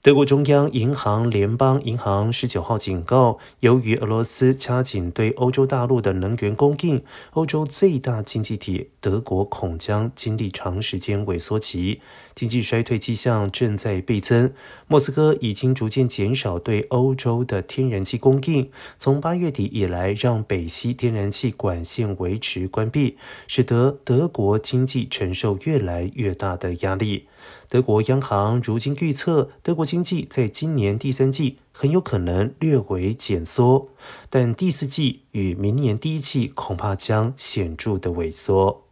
德国中央银行联邦银行十九号警告，由于俄罗斯加紧对欧洲大陆的能源供应，欧洲最大经济体德国恐将经历长时间萎缩期，经济衰退迹象正在倍增。莫斯科已经逐渐减少对欧洲的天然气供应，从八月底以来，让北溪天然气管线维持关闭，使得德国经济承受越来越大的压力。德国央行如今预测，德国经济在今年第三季很有可能略微减缩，但第四季与明年第一季恐怕将显著的萎缩。